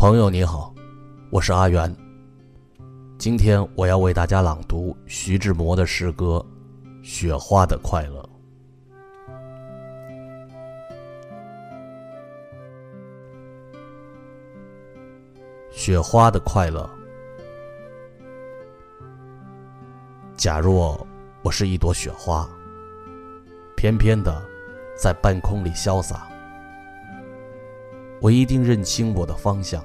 朋友你好，我是阿元。今天我要为大家朗读徐志摩的诗歌《雪花的快乐》。雪花的快乐。假若我是一朵雪花，翩翩的在半空里潇洒，我一定认清我的方向，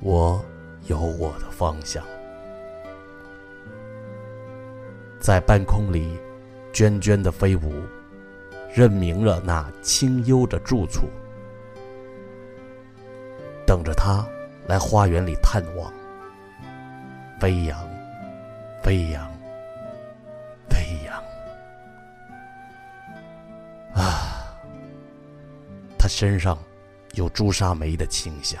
我有我的方向，在半空里涓涓的飞舞，认明了那清幽的住处，等着他。来花园里探望，飞扬，飞扬，飞扬。啊，他身上有朱砂梅的清香。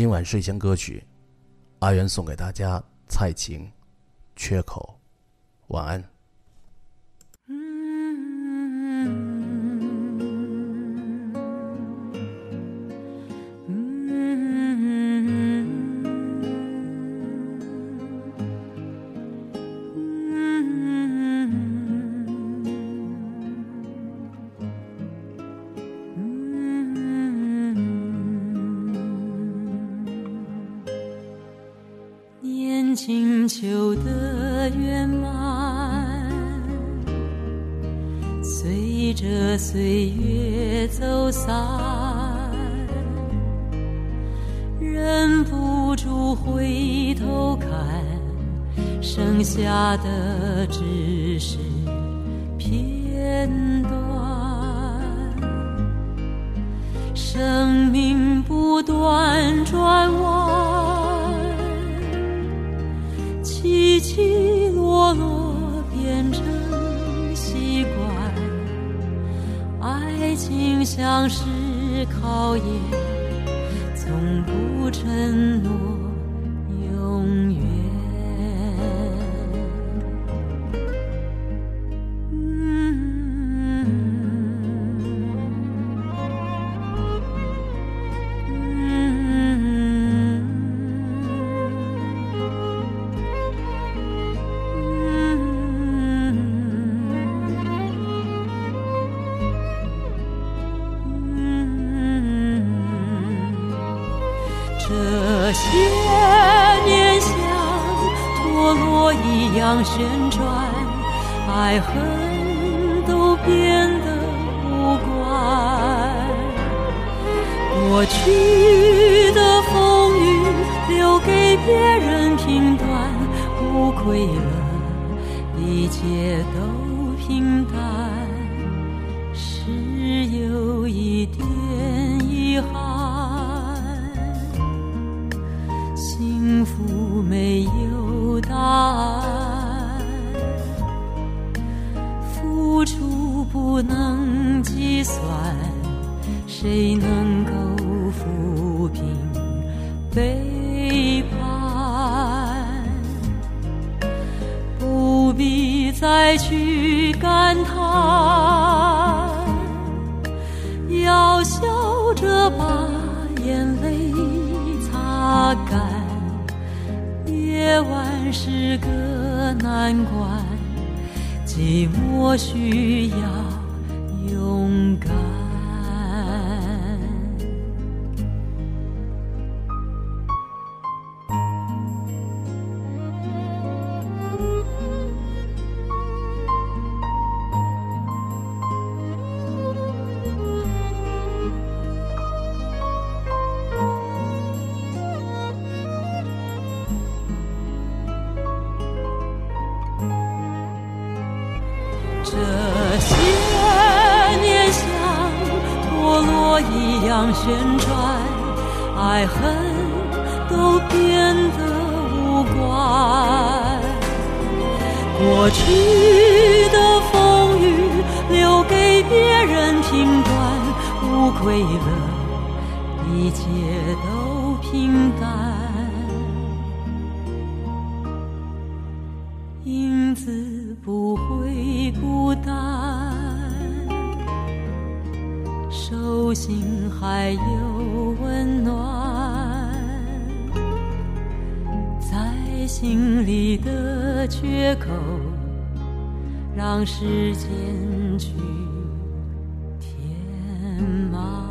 今晚睡前歌曲，阿元送给大家蔡琴，《缺口》，晚安。求得圆满，随着岁月走散，忍不住回头看，剩下的只是片段。生命不断转像是考验，从不承诺。一样旋转，爱恨都变得无关。过去的风雨留给别人评断，无愧了，一切都平淡，是有一点遗憾。不能计算，谁能够抚平背叛？不必再去感叹，要笑着把眼泪擦干。夜晚是个难关，寂寞需要勇敢。这些一样旋转，爱恨都变得无关。过去的风雨留给别人评断，无愧了，一切都平淡。影子不会孤单，心还有温暖，在心里的缺口，让时间去填满。